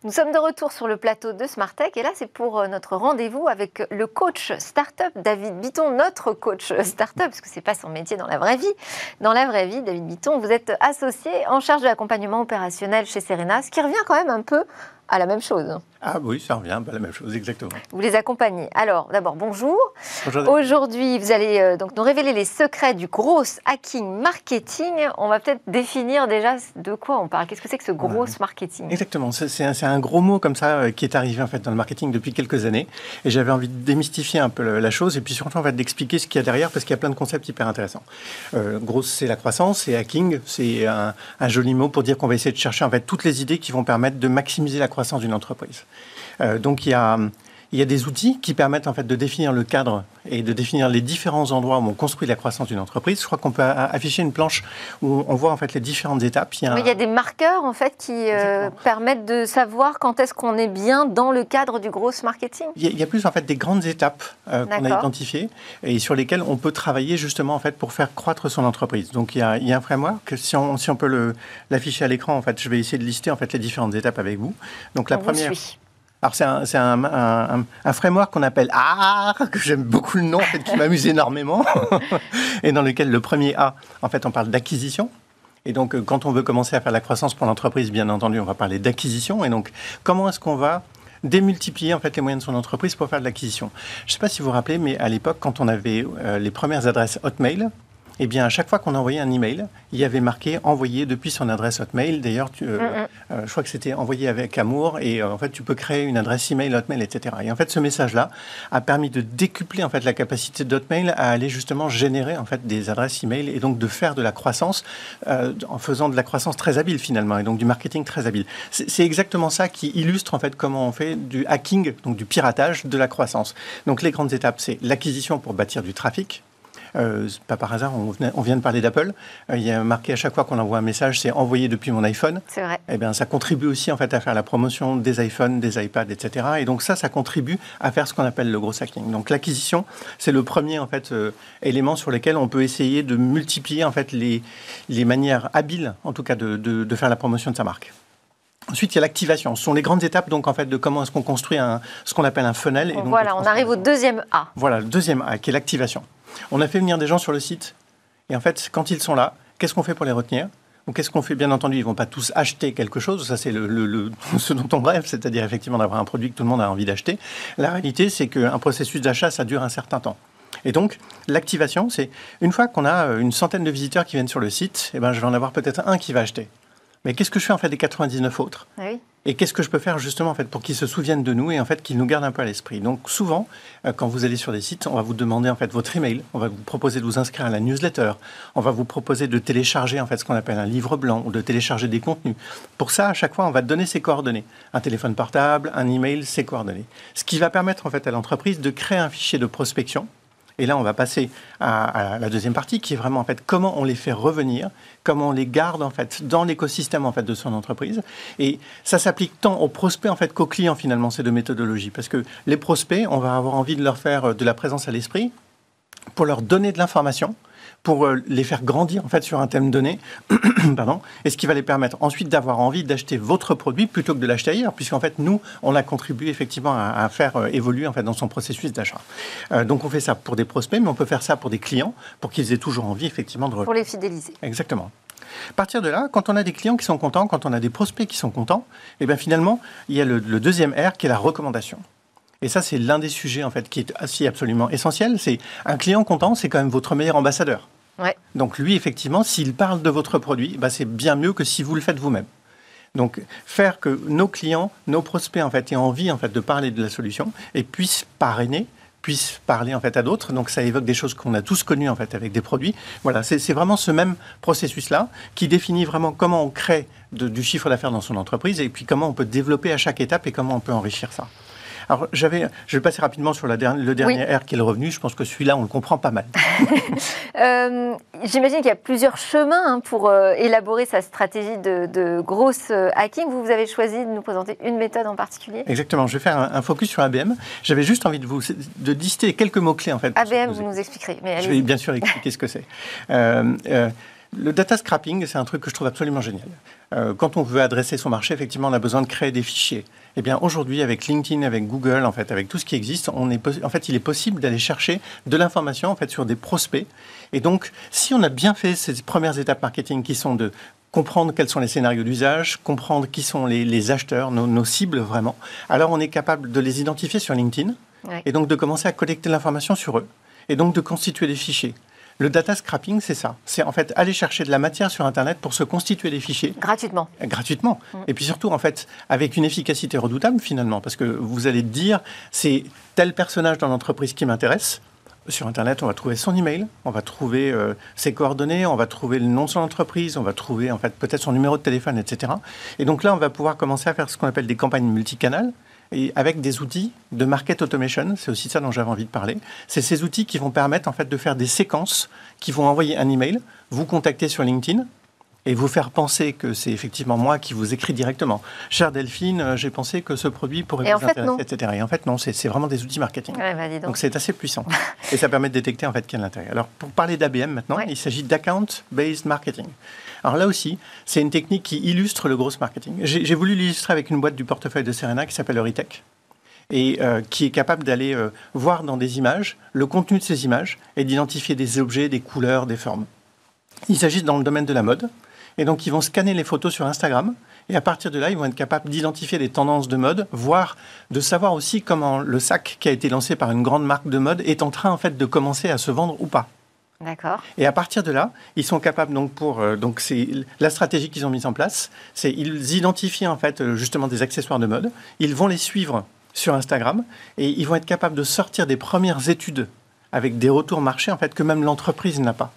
Nous sommes de retour sur le plateau de Smartech et là c'est pour euh, notre rendez-vous avec le coach startup David Bitton, notre coach startup, parce que c'est pas son métier dans la vraie vie. Dans la vraie vie, David Bitton, vous êtes associé en charge de l'accompagnement opérationnel chez Serena, ce qui revient quand même un peu à la même chose. Ah oui, ça revient à la même chose, exactement. Vous les accompagnez. Alors, d'abord, bonjour. bonjour. Aujourd'hui, vous allez euh, donc nous révéler les secrets du gros hacking marketing. On va peut-être définir déjà de quoi on parle. Qu'est-ce que c'est que ce gros marketing? Exactement. C'est un, un, gros mros comme ça euh, qui est arrivé en fait dans le marketing depuis quelques années. Et j'avais envie de démystifier un peu la chose et puis surtout en fait d'expliquer ce qu'il y a derrière parce qu'il y a plein de concepts hyper intéressants. Euh, gros, c'est la croissance et hacking, c'est un, un, joli mot pour dire qu'on va essayer de chercher en fait toutes les idées qui vont permettre de maximiser la croissance d'une entreprise. Euh, donc il y a il y a des outils qui permettent en fait de définir le cadre et de définir les différents endroits où on construit la croissance d'une entreprise. Je crois qu'on peut afficher une planche où on voit en fait les différentes étapes. Il y a, il y a des marqueurs en fait qui euh, permettent de savoir quand est-ce qu'on est bien dans le cadre du gros marketing. Il y, a, plus en fait des grandes étapes euh, qu'on a identifiées et sur lesquelles on peut travailler justement en fait pour faire croître son entreprise. Donc il y a, il y a un framework si on, si on peut l'afficher à l'écran en fait, je vais essayer de lister en fait les différentes étapes avec vous. Donc la première. Alors c'est un, un, framework qu'on appelle A, que j'aime beaucoup le nom, en fait, qui m'amuse énormément, et dans lequel le premier A, en fait, on parle d'acquisition. Et donc, euh, quand on veut commencer à faire la croissance pour l'entreprise, bien entendu, on va parler d'acquisition. Et donc, comment est-ce qu'on va démultiplier en fait les moyens de son entreprise pour faire de l'acquisition? Je ne sais pas si vous vous rappelez, mais à l'époque, quand on avait euh, les premières adresses Hotmail, eh bien, à chaque fois qu'on envoyait un email, il y avait marqué envoyé depuis son adresse Hotmail. D'ailleurs, euh, euh, je crois que c'était envoyé avec amour et euh, en fait, tu peux créer une adresse email Hotmail, etc. Et en fait, ce message-là a permis de décupler en fait la capacité d'Hotmail à aller justement générer en fait des adresses email et donc de faire de la croissance en faisant de la croissance très habile finalement et donc du marketing très habile. C'est exactement ça qui illustre en fait comment on fait du hacking, donc du piratage de la croissance. Donc les grandes étapes, c'est l'acquisition pour bâtir du trafic, euh, pas par hasard, on, vient de parler d'Apple. Euh, il y a marqué à chaque fois qu'on envoie un message, c'est envoyé depuis mon iPhone. C'est vrai. Eh bien, ça contribue aussi en fait à faire la promotion des iPhones, des iPads, etc. Et donc ça, ça contribue à faire ce qu'on appelle le gros hacking. Donc l'acquisition, c'est le premier en fait euh, élément sur lequel on peut essayer de multiplier en fait les, les manières habiles, en tout cas, de, de, faire la promotion de sa marque. Ensuite, il y a l'activation. Ce sont les grandes étapes donc en fait de comment est-ce qu'on construit un, ce qu'on appelle un funnel. Et voilà, on arrive au deuxième A. Voilà, le deuxième A qui est l'activation. On a fait venir des gens sur le site. Et en fait, quand ils sont là, qu'est-ce qu'on fait pour les retenir? Ou qu'est-ce qu'on fait? Bien entendu, ils vont pas tous acheter quelque chose. Ça, c'est le, ce dont on rêve, c'est-à-dire effectivement d'avoir un produit que tout le monde a envie d'acheter. La réalité, c'est qu'un processus d'achat, ça dure un certain temps. Et donc, l'activation, c'est une fois qu'on a une centaine de visiteurs qui viennent sur le site, eh ben, je vais en avoir peut-être un qui va acheter. Mais qu'est-ce que je fais en fait des 99 autres? Ah Et qu'est-ce que je peux faire justement en fait pour qu'ils se souviennent de nous et en fait qu'ils nous gardent un peu à l'esprit? Donc souvent, euh, quand vous allez sur des sites, on va vous demander en fait votre email, on va vous proposer de vous inscrire à la newsletter, on va vous proposer de télécharger en fait ce qu'on appelle un livre blanc ou de télécharger des contenus. Pour ça, à chaque fois, on va donner ses coordonnées, un téléphone portable, un email, ses coordonnées. Ce qui va permettre en fait à l'entreprise de créer un fichier de prospection Et là, on va passer à, la deuxième partie, qui est vraiment en fait comment on les fait revenir, comment on les garde en fait dans l'écosystème en fait de son entreprise. Et ça s'applique tant aux prospects en fait qu'aux clients finalement ces deux méthodologies, parce que les prospects, on va avoir envie de leur faire euh, de la présence à l'esprit pour leur donner de l'information pour euh, les faire grandir en fait sur un thème donné, pardon, et ce qui va les permettre ensuite d'avoir envie d'acheter votre produit plutôt que de l'acheter ailleurs, puisqu'en fait nous on a contribué effectivement à, faire euh, évoluer en fait dans son processus d'achat. Euh, donc on fait ça pour des prospects, mais on peut faire ça pour des clients pour qu'ils aient toujours envie effectivement de pour les fidéliser. Exactement. À partir de là, quand on a des clients qui sont contents, quand on a des prospects qui sont contents, et eh bien finalement il y a le, le deuxième R qui est la recommandation. Et ça, c'est l'un des sujets en fait qui est assez absolument essentiel. C'est un client content, c'est quand même votre meilleur ambassadeur. Donc lui, effectivement, s'il parle de votre produit, bah, c'est bien mieux que si vous le faites vous-même. Donc faire que nos clients, nos prospects en fait aient envie en fait de parler de la solution et puissent parrainer puissent parler en fait à d'autres. Donc ça évoque des choses qu'on a tous connues en fait avec des produits. Voilà, c'est vraiment ce même processus-là qui définit vraiment comment on crée du chiffre d'affaires dans son entreprise et puis comment on peut développer à chaque étape et comment on peut enrichir ça. Alors, j'avais, je vais passer rapidement sur la le dernier R qui est le revenu. Je pense que celui-là, on le comprend pas mal. Euh, j'imagine qu'il y a plusieurs chemins hein, pour euh, élaborer sa stratégie de, de grosse euh, hacking. Vous, vous avez choisi de nous présenter une méthode en particulier Exactement. Je vais faire un, focus sur ABM. J'avais juste envie de vous de lister quelques mots-clés, en fait. ABM, vous nous expliquerez. Mais je vais bien sûr expliquer ce que c'est. le data scrapping, c'est un truc que je trouve absolument génial. quand on veut adresser son marché, effectivement, on a besoin de créer des fichiers. Eh bien, aujourd'hui, avec LinkedIn, avec Google, en fait, avec tout ce qui existe, on est, en fait, il est possible d'aller chercher de l'information, en fait, sur des prospects. Et donc, si on a bien fait ces premières étapes marketing qui sont de comprendre quels sont les scénarios d'usage, comprendre qui sont les, acheteurs, nos, cibles vraiment, alors on est capable de les identifier sur LinkedIn et donc de commencer à collecter l'information sur eux et donc de constituer des fichiers. Le data scrapping, c'est ça. C'est en fait aller chercher de la matière sur Internet pour se constituer des fichiers. Gratuitement. Gratuitement. Mm. Et puis surtout, en fait, avec une efficacité redoutable finalement, parce que vous allez dire, c'est tel personnage dans l'entreprise qui m'intéresse. Sur Internet, on va trouver son email, on va trouver euh, ses coordonnées, on va trouver le nom de son entreprise, on va trouver en fait peut-être son numéro de téléphone, etc. Et donc là, on va pouvoir commencer à faire ce qu'on appelle des campagnes multicanales et avec des outils de market automation, c'est aussi ça dont j'avais envie de parler. C'est ces outils qui vont permettre en fait de faire des séquences qui vont envoyer un email, vous contacter sur LinkedIn et vous faire penser que c'est effectivement moi qui vous écris directement. Chère Delphine, euh, j'ai pensé que ce produit pourrait vous intéresser, etc. Et en fait, non, c'est vraiment des outils marketing. Bah, donc c'est assez puissant. et ça permet de détecter en fait y a l'intérêt. Alors pour parler d'ABM maintenant, il s'agit d'account-based marketing. Alors là aussi, c'est une technique qui illustre le gros marketing. J'ai voulu l'illustrer avec une boîte du portefeuille de Serena qui s'appelle Euritech et euh, qui est capable d'aller euh, voir dans des images le contenu de ces images et d'identifier des objets, des couleurs, des formes. Il s'agit dans le domaine de la mode. Et donc, ils vont scanner les photos sur Instagram. Et à partir de là, ils vont être capables d'identifier des tendances de mode, voire de savoir aussi comment le sac qui a été lancé par une grande marque de mode est en train, en fait, de commencer à se vendre ou pas. Et à partir de là, ils sont capables donc pour euh, donc c'est la stratégie qu'ils ont mise en place, c'est ils identifient en fait euh, justement des accessoires de mode, ils vont les suivre sur Instagram et ils vont être capables de sortir des premières études avec des retours marchés en fait que même l'entreprise n'a pas.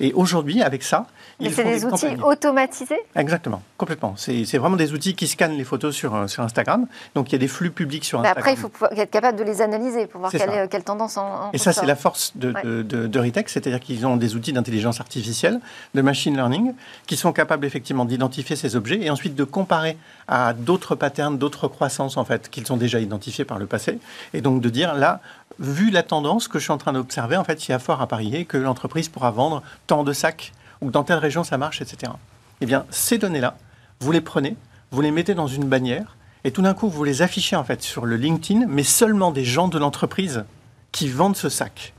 Et aujourd'hui, avec ça, mais c'est des, outils automatisés Exactement, complètement. C'est vraiment des outils qui scannent les photos sur, euh, sur Instagram. Donc il y a des flux publics sur Instagram. après, il faut être capable de les analyser pour voir quelle, quelle, tendance en, Et ça, c'est la force de, de, de, Ritex, c'est-à-dire qu'ils ont des outils d'intelligence artificielle, de machine learning, qui sont capables effectivement d'identifier ces objets et ensuite de comparer à d'autres patterns, d'autres croissances en fait qu'ils ont déjà identifiés par le passé, et donc de dire là, vu la tendance que je suis en train d'observer, en fait, il y a fort à parier que l'entreprise pourra vendre tant de sacs ou dans telle région ça marche, etc. Eh bien, ces données-là, vous les prenez, vous les mettez dans une bannière, et tout d'un coup, vous les affichez en fait sur le LinkedIn, mais seulement des gens de l'entreprise qui vendent ce sac.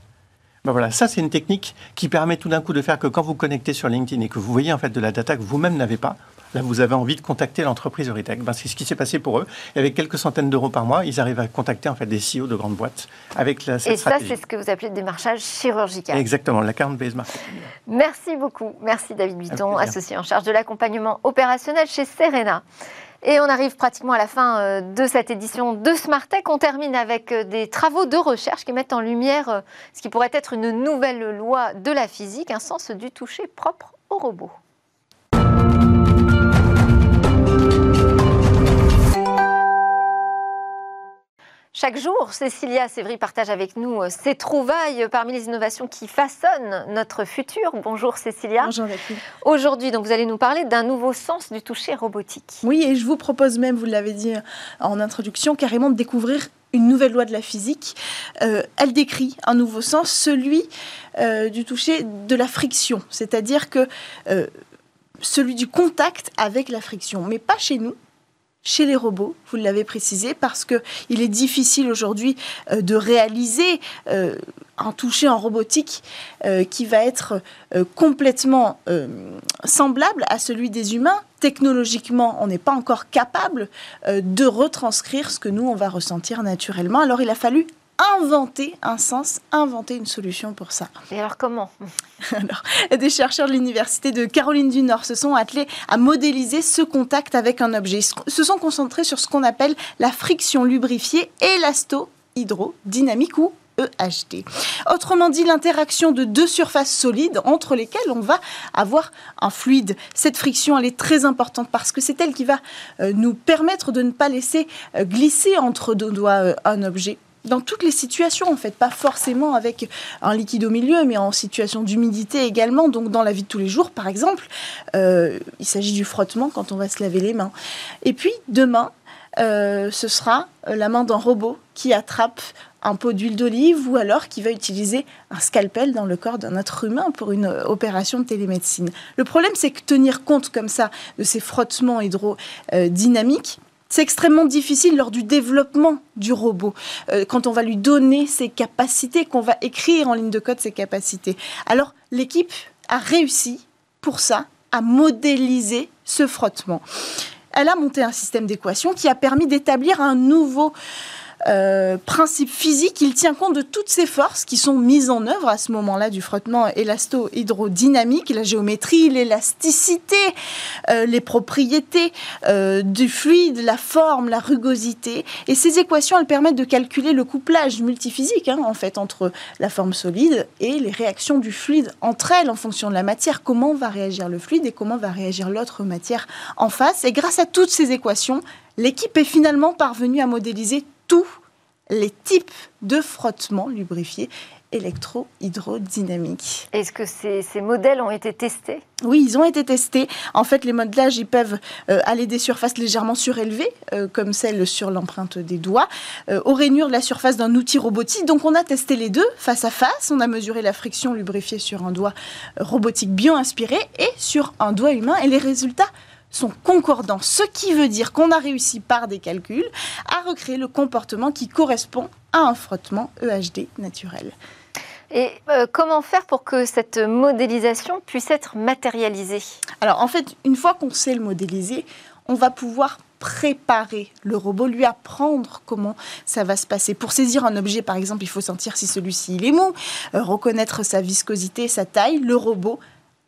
Ben voilà, ça c'est une technique qui permet tout d'un coup de faire que quand vous connectez sur LinkedIn et que vous voyez en fait de la data que vous-même n'avez pas, Là, vous avez envie de contacter l'entreprise Euritech. Ben, c'est ce qui s'est passé pour eux. Et avec quelques centaines d'euros par mois, ils arrivent à contacter en fait des CEO de grandes boîtes avec la, cette Et ça, c'est ce que vous appelez le démarchage chirurgical. Exactement, l'account-based marketing. Merci beaucoup. Merci David Buton, associé en charge de l'accompagnement opérationnel chez Serena. Et on arrive pratiquement à la fin euh, de cette édition de Smartech. On termine avec euh, des travaux de recherche qui mettent en lumière euh, ce qui pourrait être une nouvelle loi de la physique, un sens du toucher propre aux robots. Chaque jour, Cécilia Sévry partage avec nous euh, ses trouvailles parmi les innovations qui façonnent notre futur. Bonjour Cécilia. Bonjour Aujourd'hui, donc vous allez nous parler d'un nouveau sens du toucher robotique. Oui, et je vous propose même, vous l'avez dit en introduction, carrément de découvrir une nouvelle loi de la physique. Euh, elle décrit un nouveau sens, celui euh, du toucher de la friction, c'est-à-dire que celui du contact avec la friction, mais pas chez nous, chez les robots, vous l'avez précisé, parce qu'il est difficile aujourd'hui euh, de réaliser euh, un toucher en robotique euh, qui va être complètement semblable à celui des humains. Technologiquement, on n'est pas encore capable de retranscrire ce que nous, on va ressentir naturellement. Alors il a fallu inventer un sens, inventer une solution pour ça. Et alors comment? Alors, Des chercheurs de l'Université de Caroline du Nord se sont attelés à modéliser ce contact avec un objet. Ils se sont concentrés sur ce qu'on appelle la friction lubrifiée élasto-hydrodynamique ou EHD. Autrement dit, l'interaction de deux surfaces solides entre lesquelles on va avoir un fluide. Cette friction, elle est très importante parce que c'est elle qui va euh, nous permettre de ne pas laisser euh, glisser entre deux doigts euh, un objet dans toutes les situations, en fait, pas forcément avec un liquide au milieu, mais en situation d'humidité également. Donc, dans la vie de tous les jours, par exemple, euh, il s'agit du frottement quand on va se laver les mains. Et puis, demain, euh, ce sera la main d'un robot qui attrape un pot d'huile d'olive ou alors qui va utiliser un scalpel dans le corps d'un être humain pour une opération de télémédecine. Le problème, c'est que tenir compte comme ça de ces frottements hydrodynamiques, c'est extrêmement difficile lors du développement du robot, euh, quand on va lui donner ses capacités, qu'on va écrire en ligne de code ses capacités. Alors l'équipe a réussi pour ça à modéliser ce frottement. Elle a monté un système d'équations qui a permis d'établir un nouveau euh, principe physique, il tient compte de toutes ces forces qui sont mises en œuvre à ce moment-là du frottement élasto-hydrodynamique, la géométrie, l'élasticité, euh, les propriétés euh, du fluide, la forme, la rugosité. Et ces équations, elles permettent de calculer le couplage multiphysique, hein, en fait, entre la forme solide et les réactions du fluide entre elles en fonction de la matière. Comment va réagir le fluide et comment va réagir l'autre matière en face. Et grâce à toutes ces équations, l'équipe est finalement parvenue à modéliser tous les types de frottements lubrifiés électro-hydrodynamiques. Est-ce que ces, modèles ont été testés? Oui, ils ont été testés. En fait, les modèles, ils peuvent euh, aller des surfaces légèrement surélevées, euh, comme celle sur l'empreinte des doigts, euh, au rainure de la surface d'un outil robotique. Donc, on a testé les deux face à face. On a mesuré la friction lubrifiée sur un doigt robotique bio-inspiré et sur un doigt humain. Et les résultats sont concordants, ce qui veut dire qu'on a réussi par des calculs à recréer le comportement qui correspond à un frottement EHD naturel. Et euh, comment faire pour que cette modélisation puisse être matérialisée? Alors en fait, une fois qu'on sait le modéliser, on va pouvoir préparer le robot, lui apprendre comment ça va se passer. Pour saisir un objet, par exemple, il faut sentir si celui-ci est mou, euh, reconnaître sa viscosité, sa taille. Le robot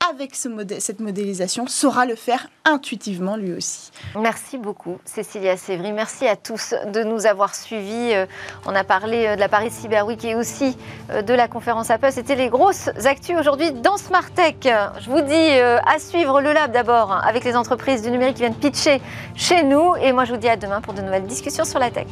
avec ce cette modélisation, saura le faire intuitivement lui aussi. Merci beaucoup, Cécilia Sévry. Merci à tous de nous avoir suivis. Euh, on a parlé euh, de la Paris Cyber Week et aussi euh, de la conférence Apple. C'était les grosses actus aujourd'hui dans Smart Tech. Je vous dis à suivre le lab d'abord avec les entreprises du numérique qui viennent pitcher chez nous. Et moi, je vous dis à demain pour de nouvelles discussions sur la tech.